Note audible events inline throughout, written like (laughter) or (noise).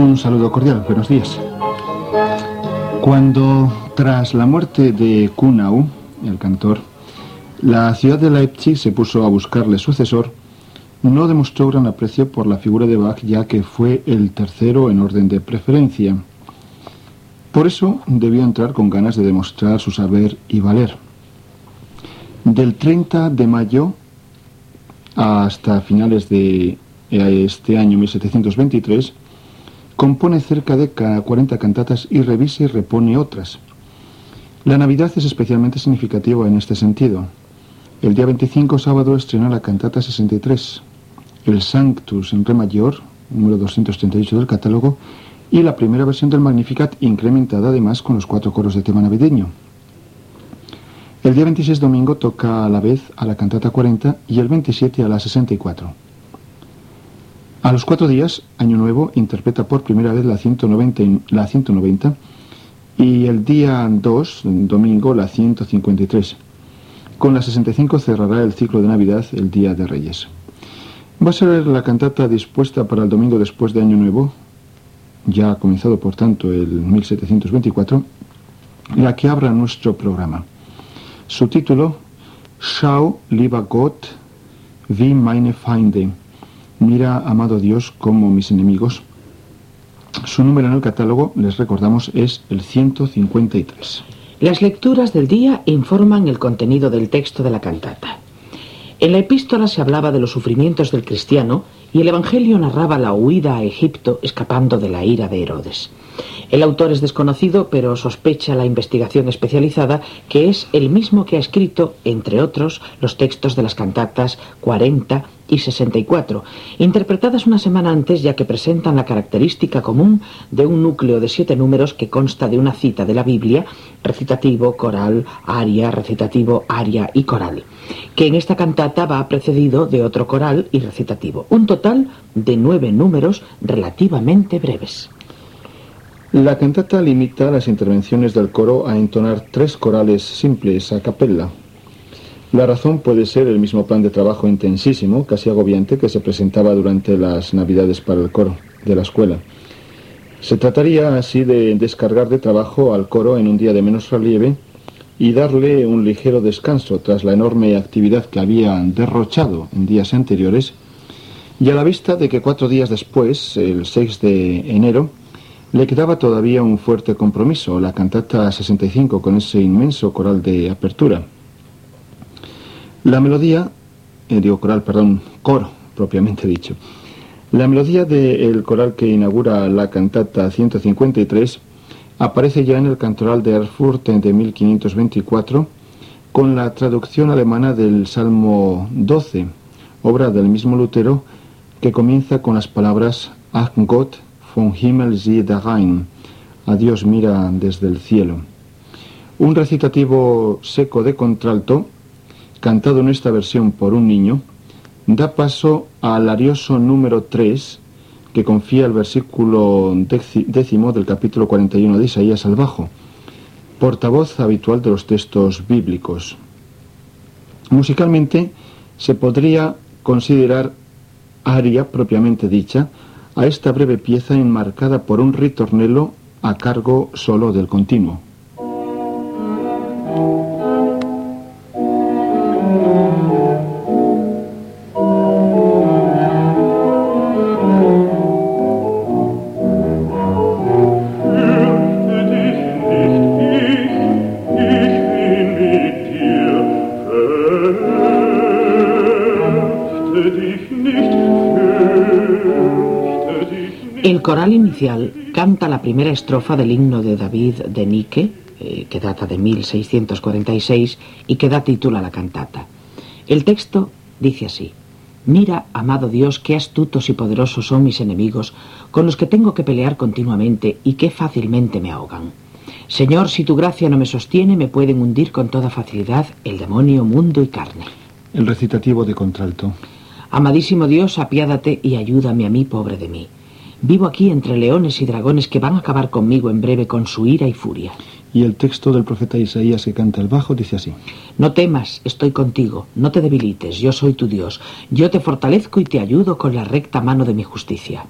Un saludo cordial, buenos días. Cuando, tras la muerte de Kunau, el cantor, la ciudad de Leipzig se puso a buscarle sucesor, no demostró gran aprecio por la figura de Bach, ya que fue el tercero en orden de preferencia. Por eso debió entrar con ganas de demostrar su saber y valer. Del 30 de mayo hasta finales de este año 1723, compone cerca de 40 cantatas y revisa y repone otras. La Navidad es especialmente significativa en este sentido. El día 25, sábado, estrena la cantata 63, el Sanctus en re mayor, número 238 del catálogo, y la primera versión del Magnificat, incrementada además con los cuatro coros de tema navideño. El día 26, domingo, toca a la vez a la cantata 40 y el 27 a la 64. A los cuatro días, Año Nuevo interpreta por primera vez la 190, la 190 y el día 2, domingo, la 153. Con la 65 cerrará el ciclo de Navidad el Día de Reyes. Va a ser la cantata dispuesta para el domingo después de Año Nuevo, ya ha comenzado por tanto el 1724, la que abra nuestro programa. Su título, Schau, lieber Gott, wie meine Feinde. Mira, amado Dios, como mis enemigos. Su número en el catálogo, les recordamos, es el 153. Las lecturas del día informan el contenido del texto de la cantata. En la epístola se hablaba de los sufrimientos del cristiano y el Evangelio narraba la huida a Egipto escapando de la ira de Herodes. El autor es desconocido, pero sospecha la investigación especializada que es el mismo que ha escrito, entre otros, los textos de las cantatas 40 y 64, interpretadas una semana antes ya que presentan la característica común de un núcleo de siete números que consta de una cita de la Biblia, recitativo, coral, aria, recitativo, aria y coral, que en esta cantata va precedido de otro coral y recitativo, un de nueve números relativamente breves. La cantata limita las intervenciones del coro a entonar tres corales simples a capella, la razón puede ser el mismo plan de trabajo intensísimo, casi agobiante, que se presentaba durante las navidades para el coro de la escuela. Se trataría así de descargar de trabajo al coro en un día de menos relieve y darle un ligero descanso tras la enorme actividad que había derrochado en días anteriores, y a la vista de que cuatro días después, el 6 de enero, le quedaba todavía un fuerte compromiso, la cantata 65 con ese inmenso coral de apertura. La melodía, eh, digo coral, perdón, coro propiamente dicho. La melodía del coral que inaugura la cantata 153 aparece ya en el cantoral de Erfurt de 1524 con la traducción alemana del Salmo 12, obra del mismo Lutero, que comienza con las palabras Ach Gott von Himmel sieh da rein, a Dios mira desde el cielo. Un recitativo seco de contralto cantado en esta versión por un niño, da paso al arioso número 3 que confía el versículo décimo del capítulo 41 de Isaías al bajo, portavoz habitual de los textos bíblicos. Musicalmente se podría considerar aria propiamente dicha a esta breve pieza enmarcada por un ritornelo a cargo solo del continuo. Primera estrofa del himno de David de Nike, eh, que data de 1646 y que da título a la cantata. El texto dice así, Mira, amado Dios, qué astutos y poderosos son mis enemigos, con los que tengo que pelear continuamente y qué fácilmente me ahogan. Señor, si tu gracia no me sostiene, me pueden hundir con toda facilidad el demonio, mundo y carne. El recitativo de contralto. Amadísimo Dios, apiádate y ayúdame a mí, pobre de mí. Vivo aquí entre leones y dragones que van a acabar conmigo en breve con su ira y furia. Y el texto del profeta Isaías que canta el bajo dice así. No temas, estoy contigo, no te debilites, yo soy tu Dios. Yo te fortalezco y te ayudo con la recta mano de mi justicia.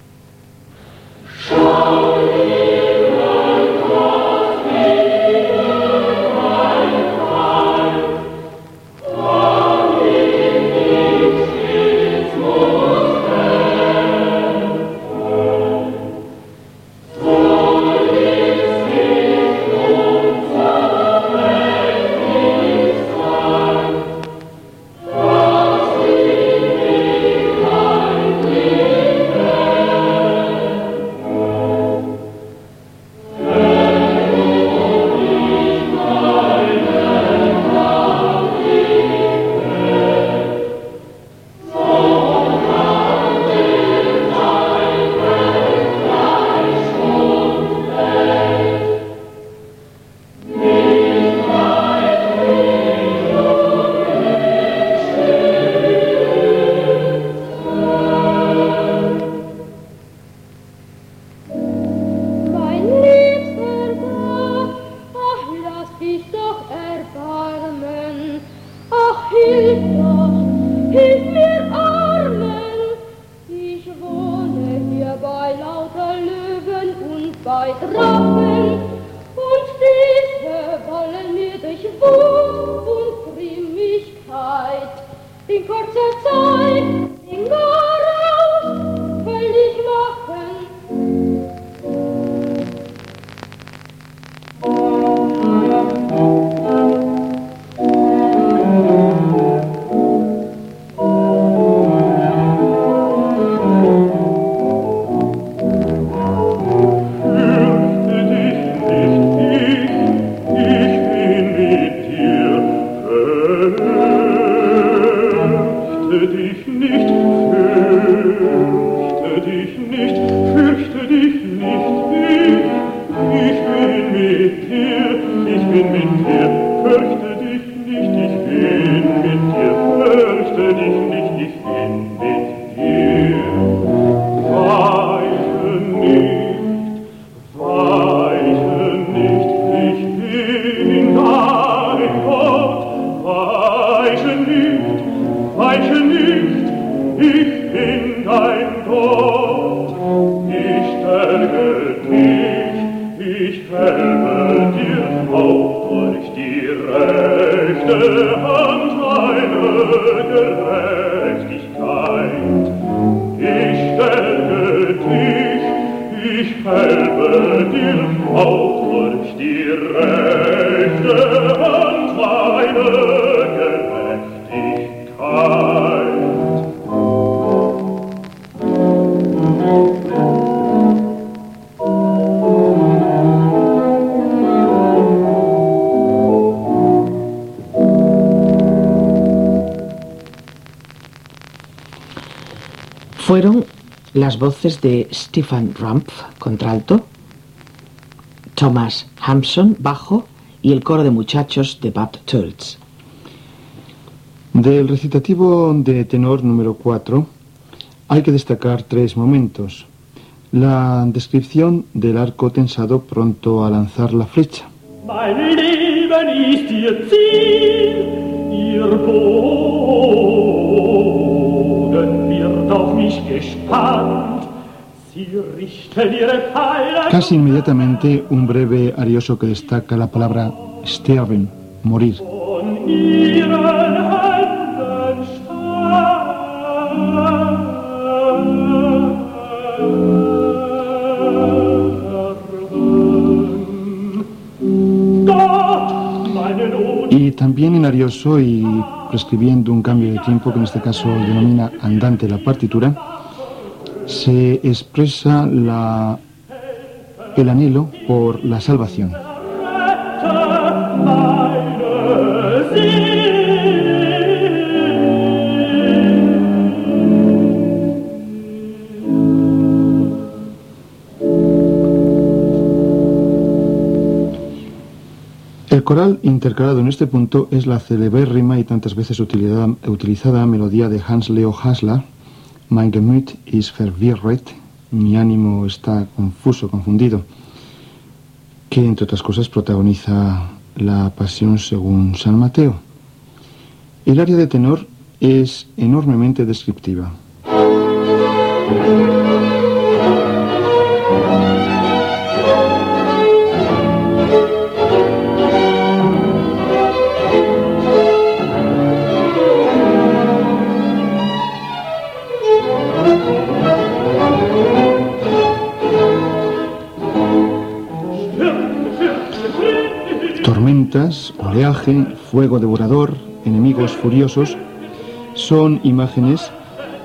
Las voces de Stephen Rumpf, contralto, Thomas Hampson, bajo, y el coro de muchachos de Bad Tults. Del recitativo de tenor número 4 hay que destacar tres momentos. La descripción del arco tensado pronto a lanzar la flecha. Casi inmediatamente un breve arioso que destaca la palabra sterben, morir. Y también en arioso y prescribiendo un cambio de tiempo que en este caso denomina andante la partitura, se expresa el anhelo por la salvación. Coral intercalado en este punto es la celebérrima y tantas veces utilizada, melodía de Hans Leo Hasler, Mein Gemüt ist verwirrt, mi ánimo está confuso, confundido, que entre otras cosas protagoniza la pasión según San Mateo. El área de tenor es enormemente descriptiva. Fuego devorador, enemigos furiosos, son imágenes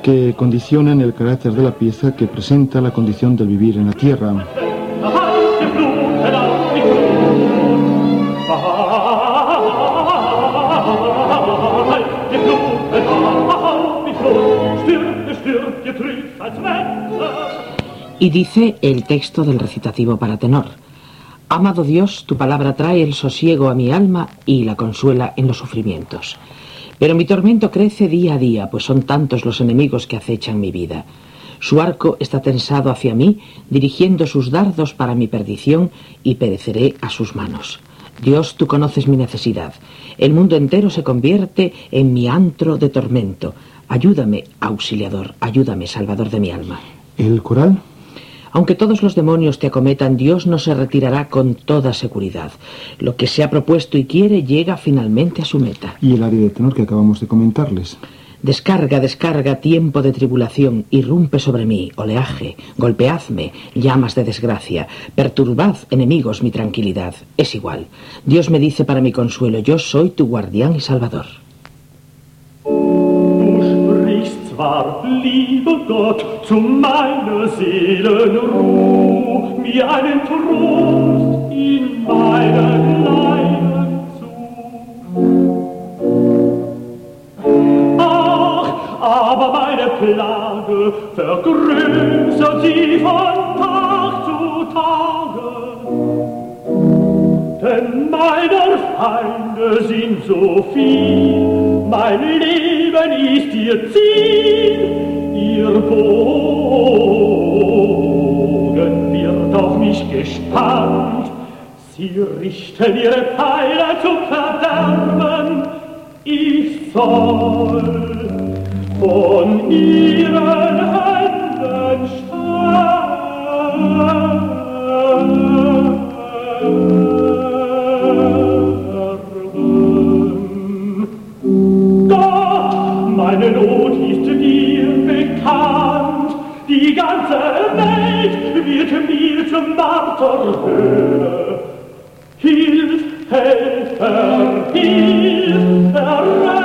que condicionan el carácter de la pieza que presenta la condición del vivir en la tierra. Y dice el texto del recitativo para tenor. Amado Dios, tu palabra trae el sosiego a mi alma y la consuela en los sufrimientos. Pero mi tormento crece día a día, pues son tantos los enemigos que acechan mi vida. Su arco está tensado hacia mí, dirigiendo sus dardos para mi perdición, y pereceré a sus manos. Dios, tú conoces mi necesidad. El mundo entero se convierte en mi antro de tormento. Ayúdame, auxiliador, ayúdame, salvador de mi alma. ¿El coral? Aunque todos los demonios te acometan, Dios no se retirará con toda seguridad. Lo que se ha propuesto y quiere llega finalmente a su meta. ¿Y el área de tenor que acabamos de comentarles? Descarga, descarga, tiempo de tribulación, irrumpe sobre mí, oleaje, golpeadme, llamas de desgracia, perturbad, enemigos, mi tranquilidad. Es igual. Dios me dice para mi consuelo, yo soy tu guardián y salvador. War, lieber Gott, zu meiner Seelenruh, mir einen Trost in meinen Leiden zu. Ach, aber meine Plage vergrößert sie von Tag zu Tage. Meiner Feinde sind so viel, mein Leben ist ihr Ziel, ihr Bogen wird auf mich gespannt, sie richten ihre Pfeile zu verderben, ich soll von ihren Händen ich mir zum Martor höre. Hilf, Helfer, hilf, errette,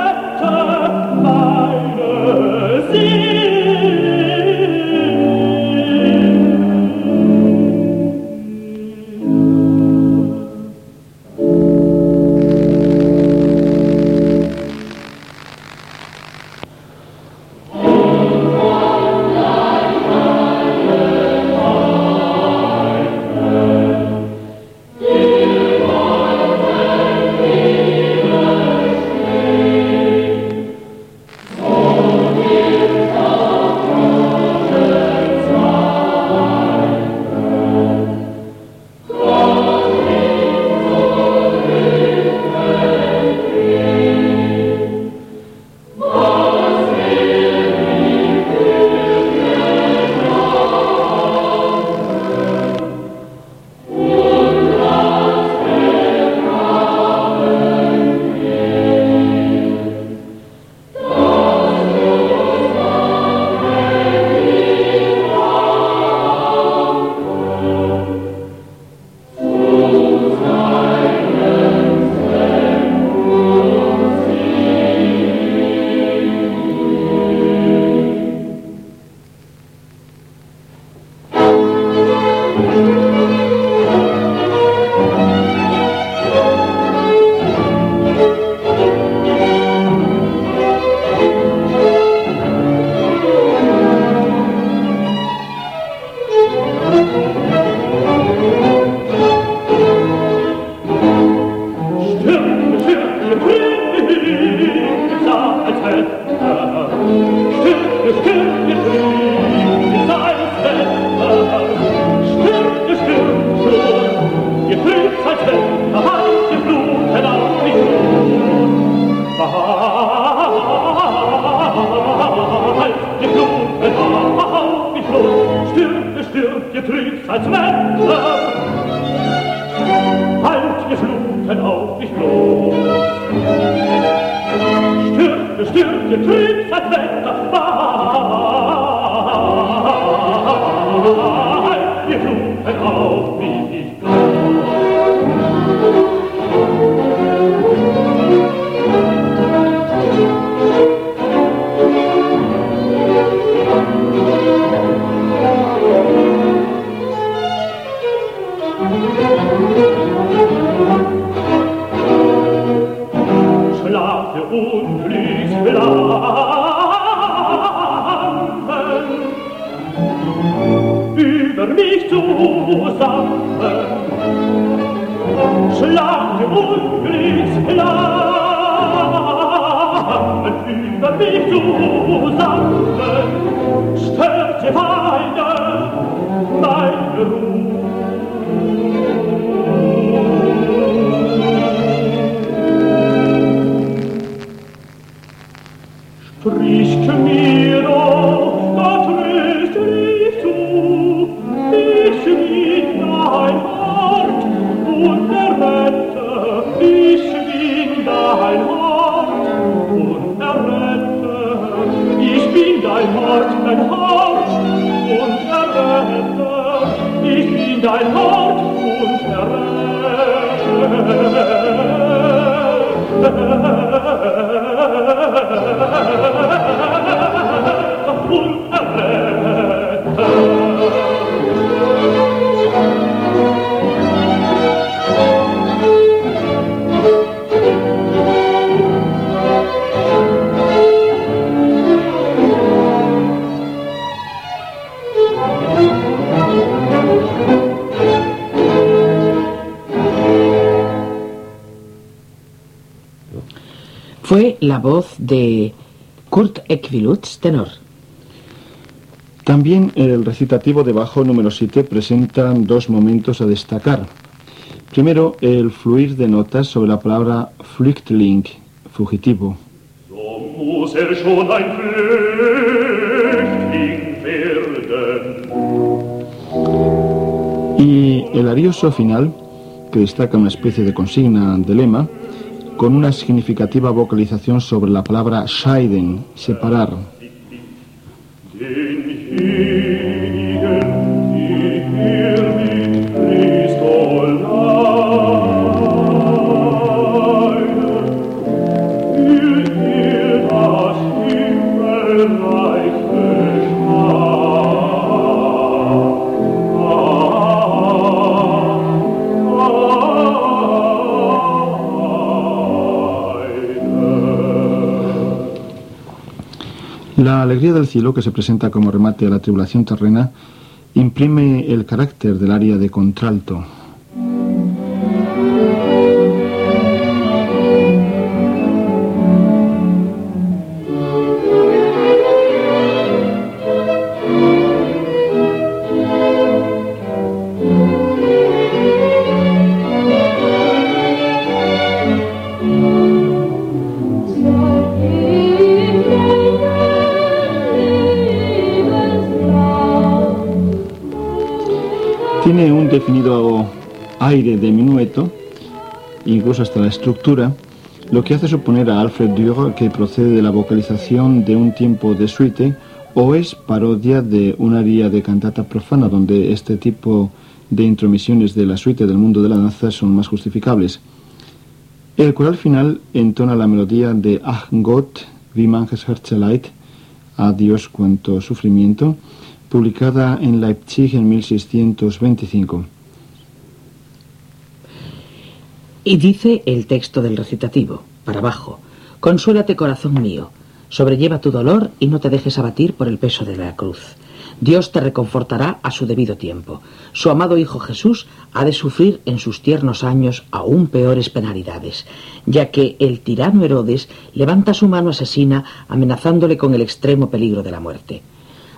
Getrübt hat Wetter, la voz de Kurt Equilutz, tenor. También el recitativo de bajo número 7 presenta dos momentos a destacar. Primero, el fluir de notas sobre la palabra Flüchtling, fugitivo. Er. Y el arioso final, que destaca una especie de consigna de lema, con una significativa vocalización sobre la palabra scheiden, separar. Del cielo, que se presenta como remate a la tribulación terrena, imprime el carácter del área de contralto. Aire minueto, incluso hasta la estructura, lo que hace suponer a Alfred Dürer que procede de la vocalización de un tiempo de suite o es parodia de un aria de cantata profana donde este tipo de intromisiones de la suite del mundo de la danza son más justificables. El coral final entona la melodía de Ach Gott, wie manches Herzeleid, a Dios cuanto sufrimiento, publicada en Leipzig en 1625. Y dice el texto del recitativo, para abajo, Consuélate corazón mío, sobrelleva tu dolor y no te dejes abatir por el peso de la cruz. Dios te reconfortará a su debido tiempo. Su amado Hijo Jesús ha de sufrir en sus tiernos años aún peores penalidades, ya que el tirano Herodes levanta su mano asesina amenazándole con el extremo peligro de la muerte.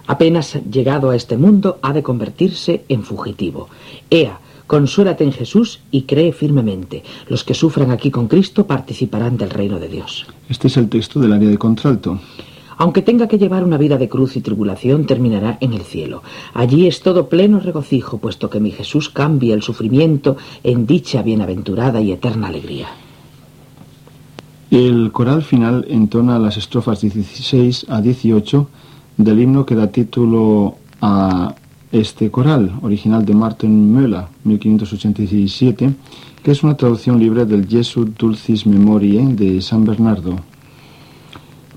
Apenas llegado a este mundo ha de convertirse en fugitivo. Ea, consuélate en Jesús y cree firmemente. Los que sufran aquí con Cristo participarán del reino de Dios. Este es el texto del área de contralto. Aunque tenga que llevar una vida de cruz y tribulación, terminará en el cielo. Allí es todo pleno regocijo, puesto que mi Jesús cambia el sufrimiento en dicha bienaventurada y eterna alegría. El coral final entona las estrofas 16 a 18 del himno que da título a este coral, original de Martin Möller, 1587, que es una traducción libre del Jesu Dulcis Memoriae de San Bernardo.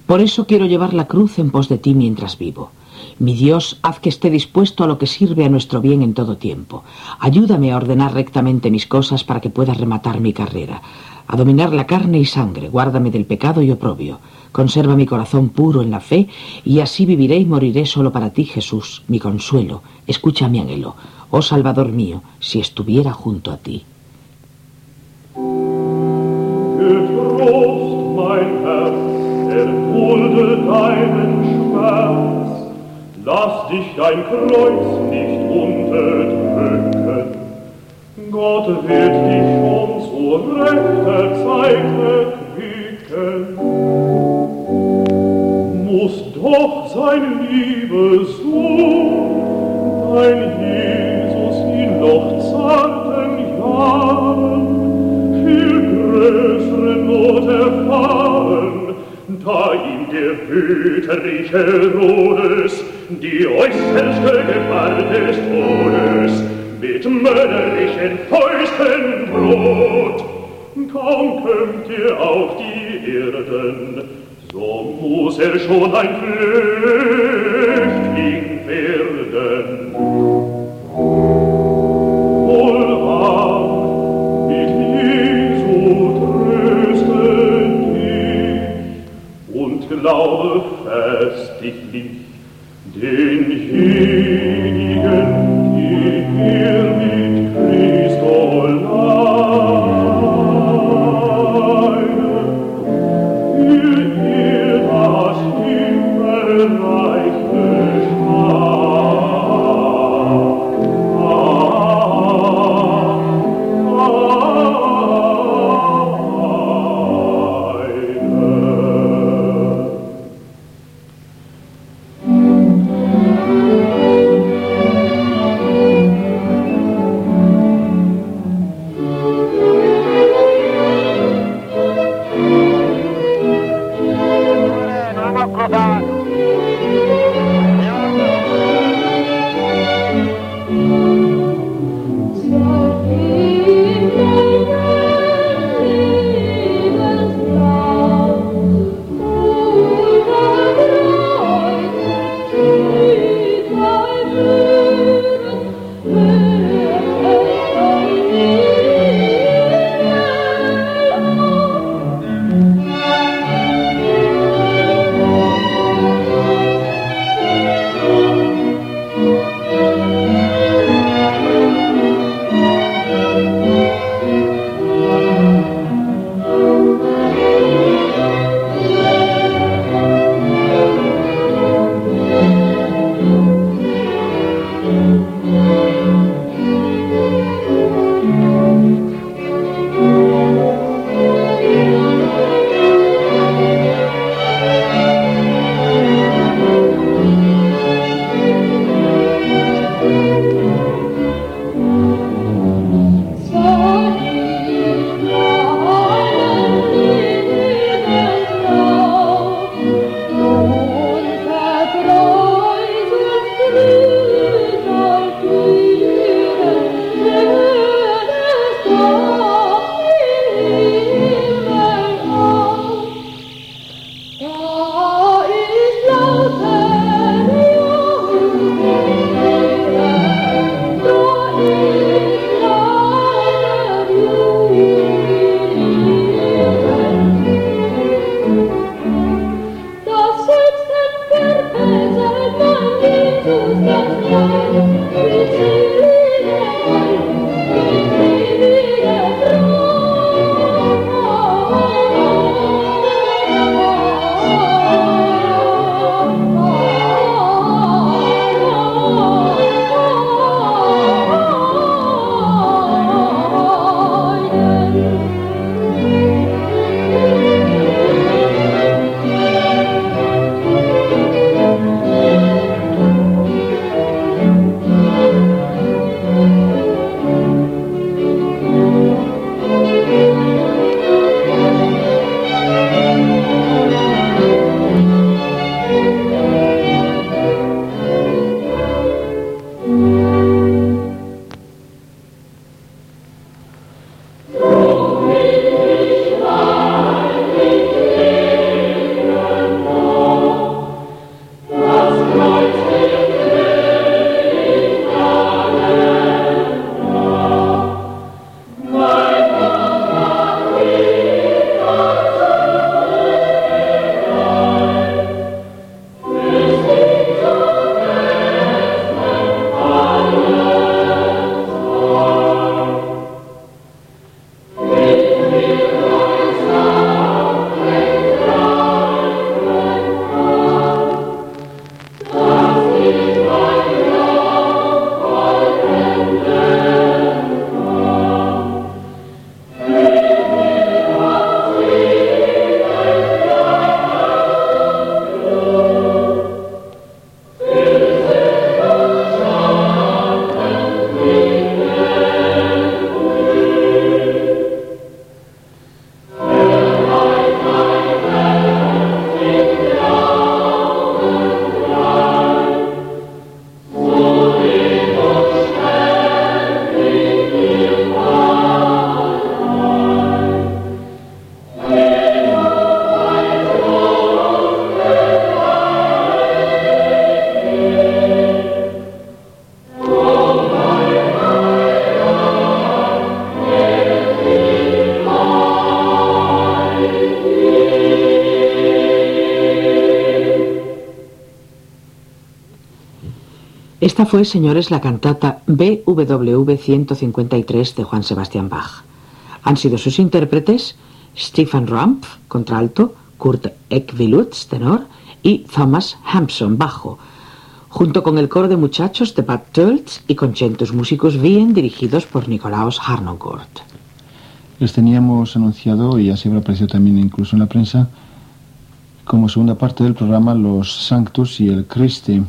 Por eso quiero llevar la cruz en pos de ti mientras vivo. Mi Dios, haz que esté dispuesto a lo que sirve a nuestro bien en todo tiempo. Ayúdame a ordenar rectamente mis cosas para que pueda rematar mi carrera. A dominar la carne y sangre, guárdame del pecado y oprobio. Conserva mi corazón puro en la fe, y así viviré y moriré solo para ti, Jesús, mi consuelo. Escucha mi anhelo. oh Salvador mío, si estuviera junto a ti. Dich Kreuz nicht unterdrücken. Gott wird dich schon zu rechter Zeit erquicken. Muss doch sein Liebessohn, dein Jesus in noch zarten Jahren, viel größere Not erfahren, da ihm der wüterliche Herodes die äußerste Gefahr des Todes mit mörderlichen Fäusten droht. Kaum kommt er auf die Erden, so muss er schon ein Flüchtling werden. Wohlan, mit Jesu trösten dich und glaube festiglich denjenigen, Esta fue, señores, la cantata BWV 153 de Juan Sebastián Bach. Han sido sus intérpretes Stefan Rumpf, contralto, Kurt Ekvilutz, tenor, y Thomas Hampson, bajo, junto con el coro de muchachos de Bad Tölz y concentos músicos bien dirigidos por Nicolaus Harnoncourt. Les teníamos anunciado, y así habrá aparecido también incluso en la prensa, como segunda parte del programa los Sanctus y el Christe,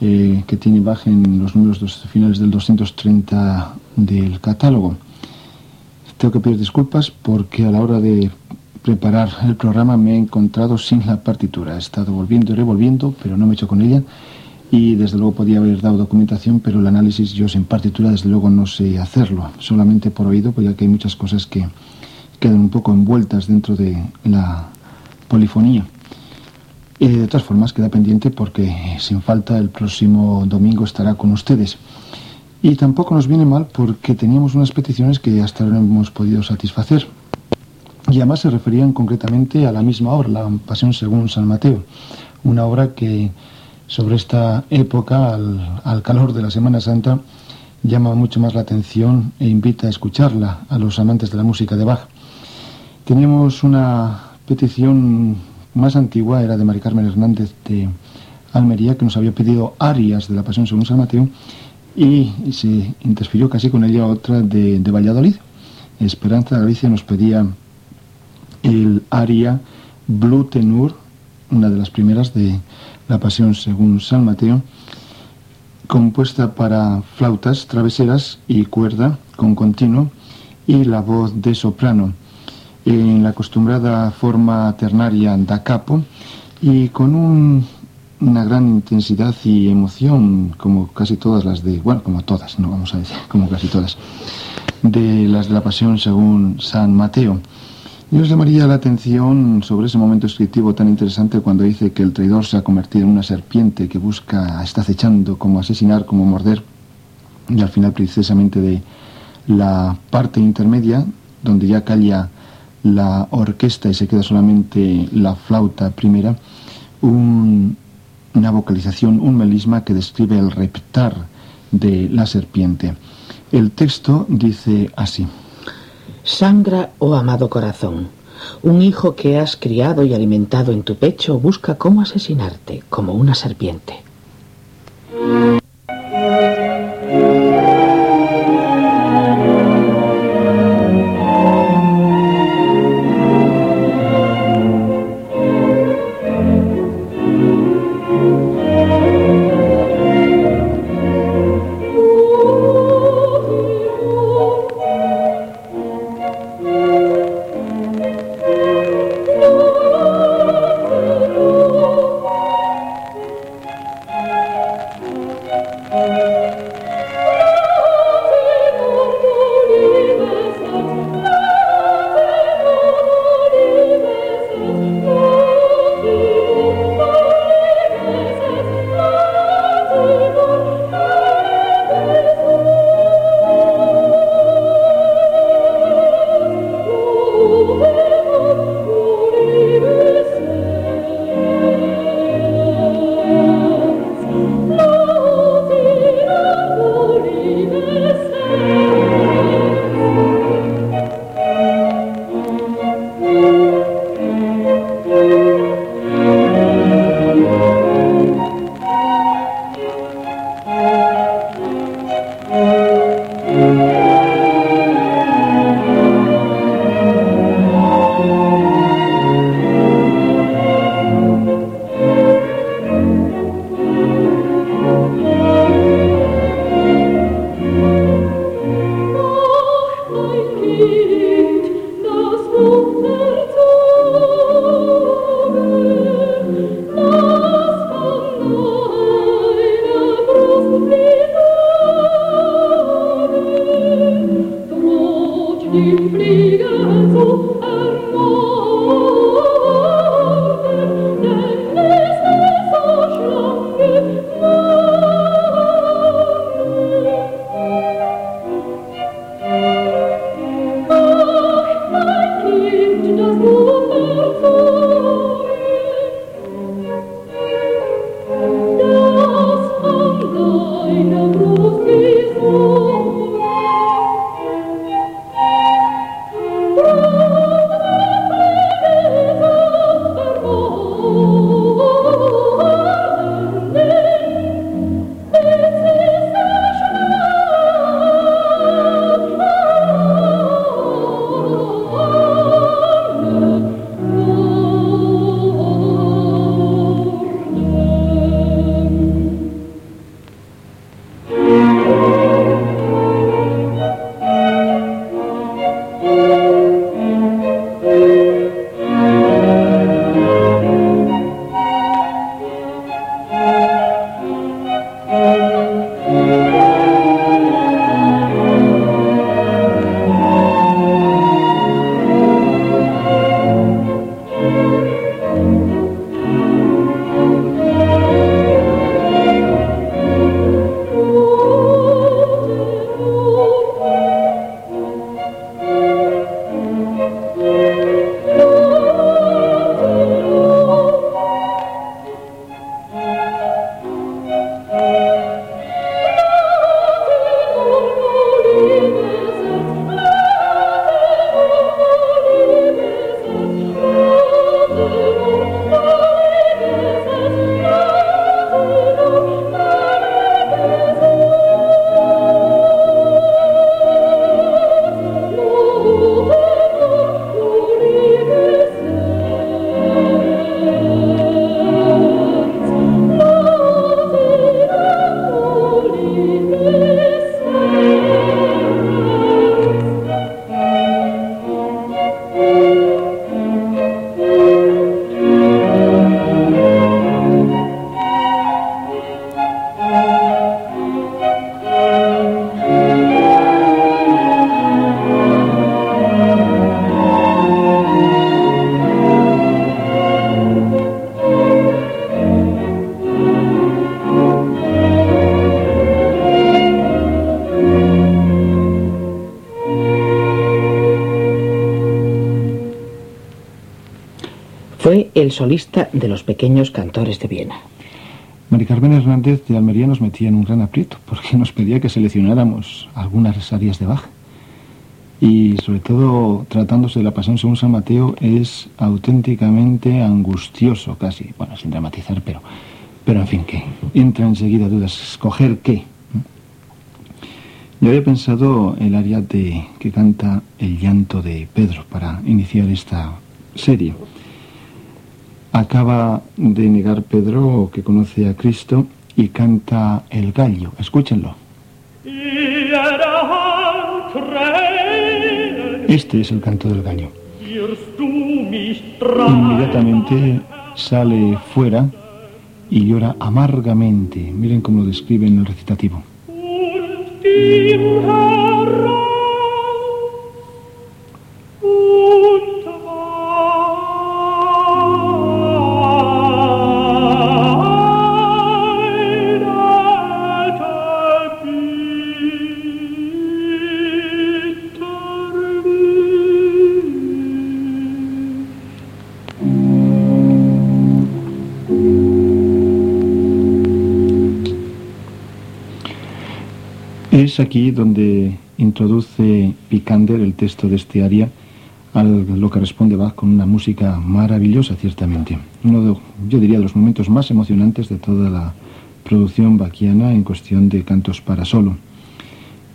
eh, que tiene Bach en los números finales del 230 del catálogo. Tengo que pedir disculpas porque a la hora de preparar el programa me he encontrado sin la partitura. He estado volviendo y revolviendo, pero no me he hecho con ella. Y desde luego podía haber dado documentación, pero el análisis yo sin partitura desde luego no sé hacerlo, solamente por oído, porque que hay muchas cosas que quedan un poco envueltas dentro de la polifonía. De todas formas queda pendiente porque sin falta el próximo domingo estará con ustedes. Y tampoco nos viene mal porque teníamos unas peticiones que hasta ahora no hemos podido satisfacer. Y además se referían concretamente a la misma obra, la Pasión según San Mateo. Una obra que sobre esta época, al, al calor de la Semana Santa, llama mucho más la atención e invita a escucharla a los amantes de la música de Bach. Teníamos una petición más antigua, era de Mari Carmen Hernández de Almería, que nos había pedido arias de la Pasión según San Mateo, y se interfirió casi con ella otra de, de Valladolid. Esperanza Galicia nos pedía el aria Blue Tenur, una de las primeras de la Pasión según San Mateo, compuesta para flautas traveseras y cuerda con continuo y la voz de soprano en la acostumbrada forma ternaria da capo y con un, una gran intensidad y emoción como casi todas las de, bueno, como todas, no vamos a decir, como casi todas, de las de la Pasión según San Mateo. Y os llamaría la atención sobre ese momento escritivo tan interesante cuando dice que el traidor se ha convertido en una serpiente que busca, está acechando como asesinar, como morder, y al final precisamente de la parte intermedia, donde ya calla la orquesta y se queda solamente la flauta primera, un, una vocalización, un melisma que describe el reptar de la serpiente. El texto dice así. Sangra, oh amado corazón. Un hijo que has criado y alimentado en tu pecho busca cómo asesinarte, como una serpiente. El solista de los pequeños cantores de Viena. Mari Carmen Hernández de Almería nos metía en un gran aprieto porque nos pedía que seleccionáramos algunas áreas de Bach. Y sobre todo, tratándose de la Pasión según San Mateo, es auténticamente angustioso casi. Bueno, sin dramatizar, pero, pero en fin, que entra enseguida dudas. ¿Escoger qué? Yo había pensado el área de, que canta el llanto de Pedro para iniciar esta serie. Acaba de negar Pedro que conoce a Cristo y canta el gallo. Escúchenlo. Este es el canto del gallo. Inmediatamente sale fuera y llora amargamente. Miren cómo lo describe en el recitativo. Aquí donde introduce Picander el texto de este aria a lo que responde Bach con una música maravillosa, ciertamente. Uno, de, yo diría, de los momentos más emocionantes de toda la producción bachiana en cuestión de cantos para solo.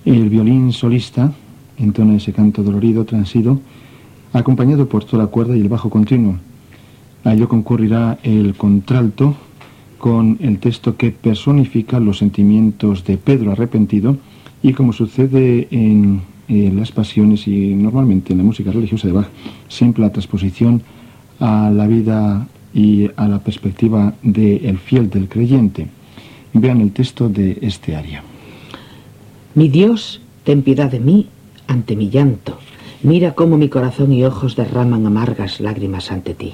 El violín solista entona ese canto dolorido, transido, acompañado por toda la cuerda y el bajo continuo. A ello concurrirá el contralto con el texto que personifica los sentimientos de Pedro arrepentido y como sucede en, en, las pasiones y normalmente en la música religiosa de Bach, siempre la transposición a la vida y a la perspectiva del fiel, del creyente. Vean el texto de este aria. Mi Dios, ten piedad de mí ante mi llanto. Mira cómo mi corazón y ojos derraman amargas lágrimas ante ti.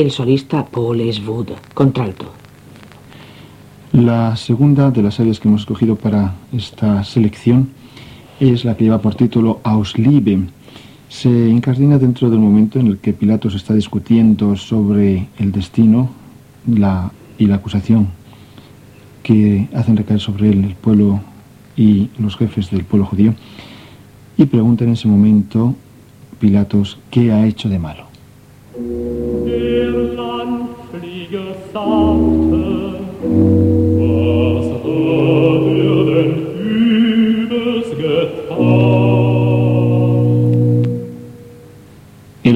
El solista Paul Eswood, contralto. La segunda de las áreas que hemos escogido para esta selección es la que lleva por título Ausliebe. Se incardina dentro del momento en el que Pilatos está discutiendo sobre el destino y la acusación que hacen recaer sobre él el pueblo y los jefes del pueblo judío y pregunta en ese momento Pilatos qué ha hecho de malo.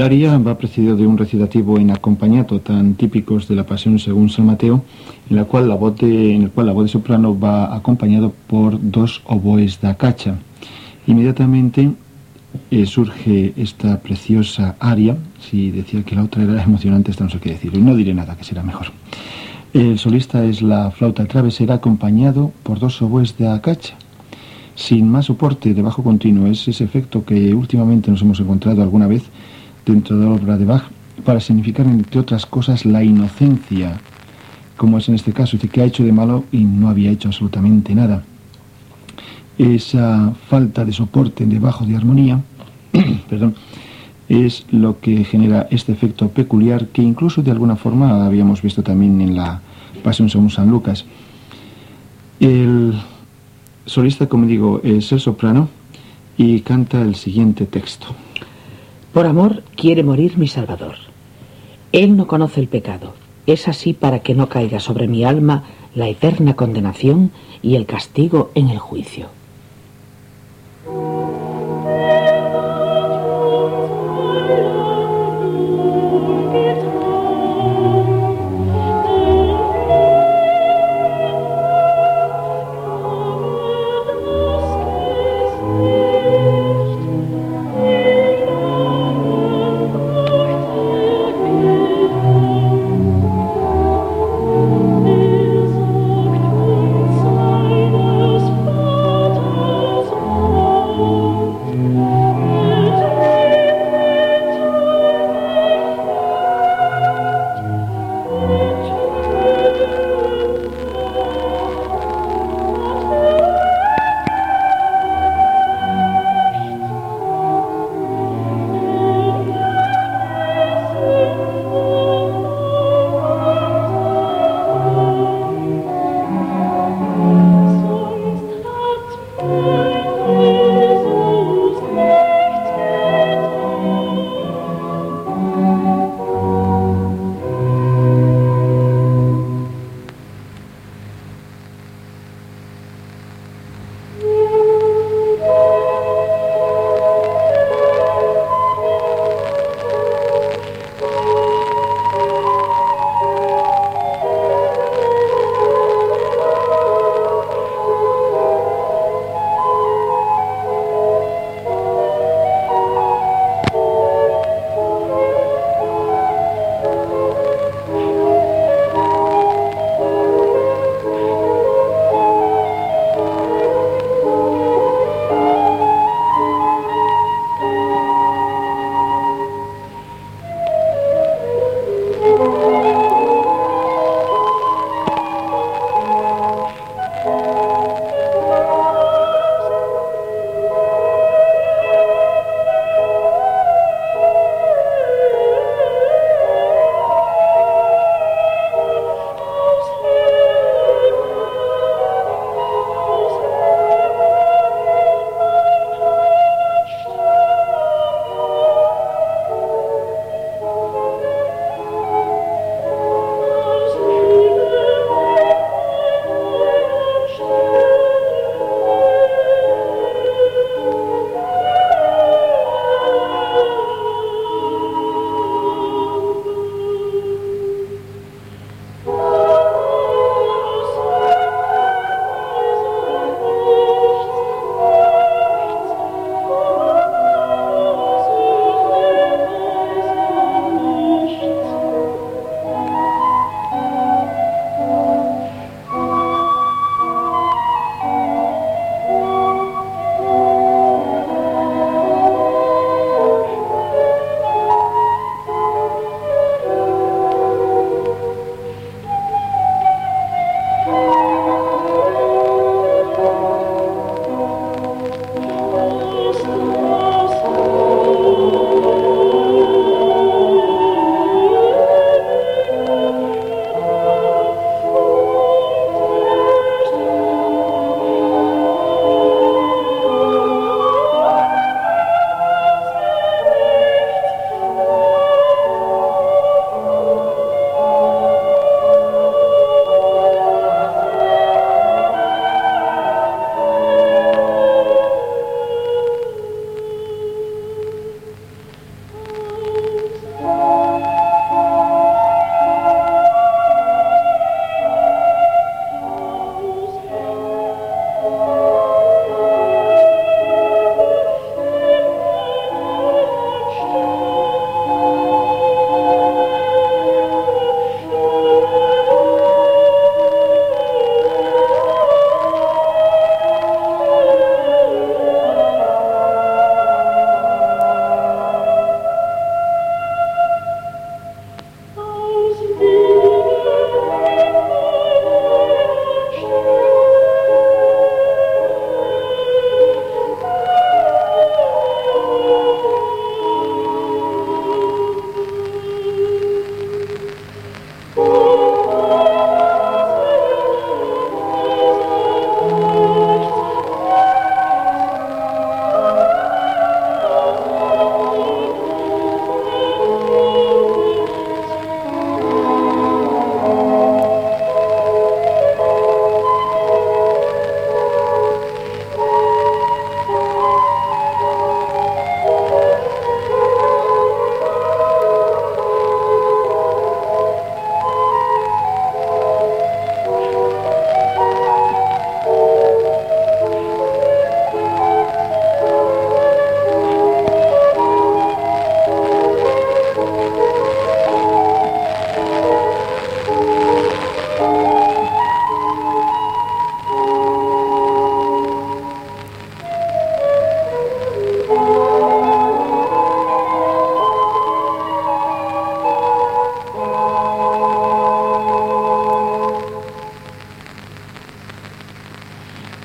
El aria va precedido de un recitativo en acompañato tan típicos de la Pasión según San Mateo, en, la cual la voz de, en el cual la voz de soprano va acompañado por dos oboes da cacha. Inmediatamente eh, surge esta preciosa aria. Si decía que la otra era emocionante, esta no sé qué decir. No diré nada, que será mejor. El solista es la flauta travesera acompañado por dos oboes de acacha. Sin más soporte de bajo continuo, es ese efecto que últimamente nos hemos encontrado alguna vez dentro de la obra de Bach para significar, entre otras cosas, la inocencia, como es en este caso, es decir, que ha hecho de malo y no había hecho absolutamente nada. Esa falta de soporte de bajo de armonía, (clears throat) perdón, es lo que genera este efecto peculiar que incluso de alguna forma habíamos visto también en la Pasión según San Lucas. El solista, como digo, es el soprano y canta el siguiente texto. Por amor quiere morir mi Salvador. Él no conoce el pecado. Es así para que no caiga sobre mi alma la eterna condenación y el castigo en el juicio.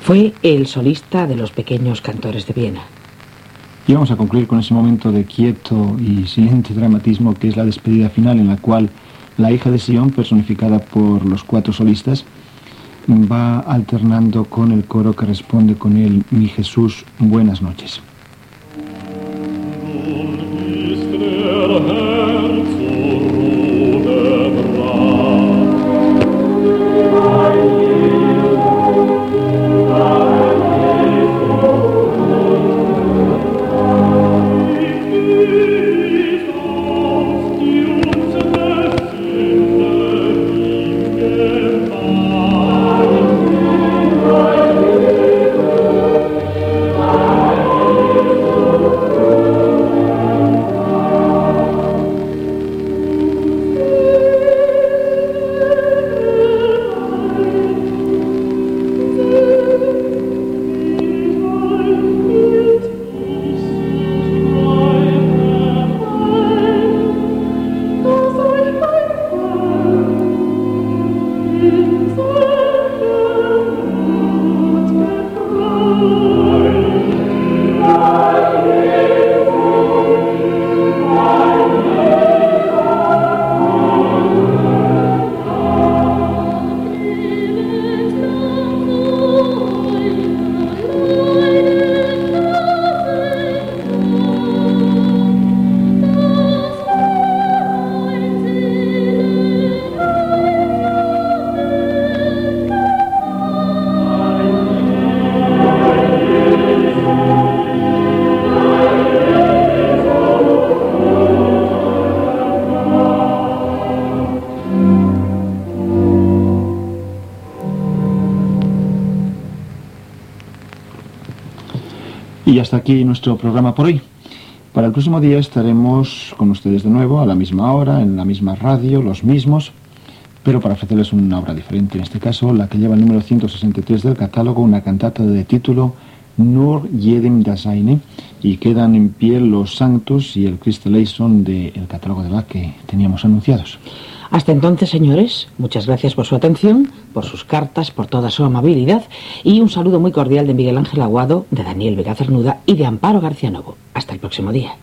Fue el solista de los pequeños cantores de Viena. Y vamos a concluir con ese momento de quieto y silente dramatismo que es la despedida final en la cual la hija de Sion, personificada por los cuatro solistas, va alternando con el coro que responde con el Mi Jesús, buenas noches. Y hasta aquí nuestro programa por hoy. Para el próximo día estaremos con ustedes de nuevo a la misma hora, en la misma radio, los mismos, pero para ofrecerles una obra diferente, en este caso la que lleva el número 163 del catálogo, una cantata de título Nur jedem das Eine, y quedan en pie los Sanctus y el Christ Eleison del catálogo de la que teníamos anunciados. Hasta entonces, señores, muchas gracias por su atención, por sus cartas, por toda su amabilidad y un saludo muy cordial de Miguel Ángel Aguado, de Daniel Vega Cernuda y de Amparo García Novo. Hasta el próximo día.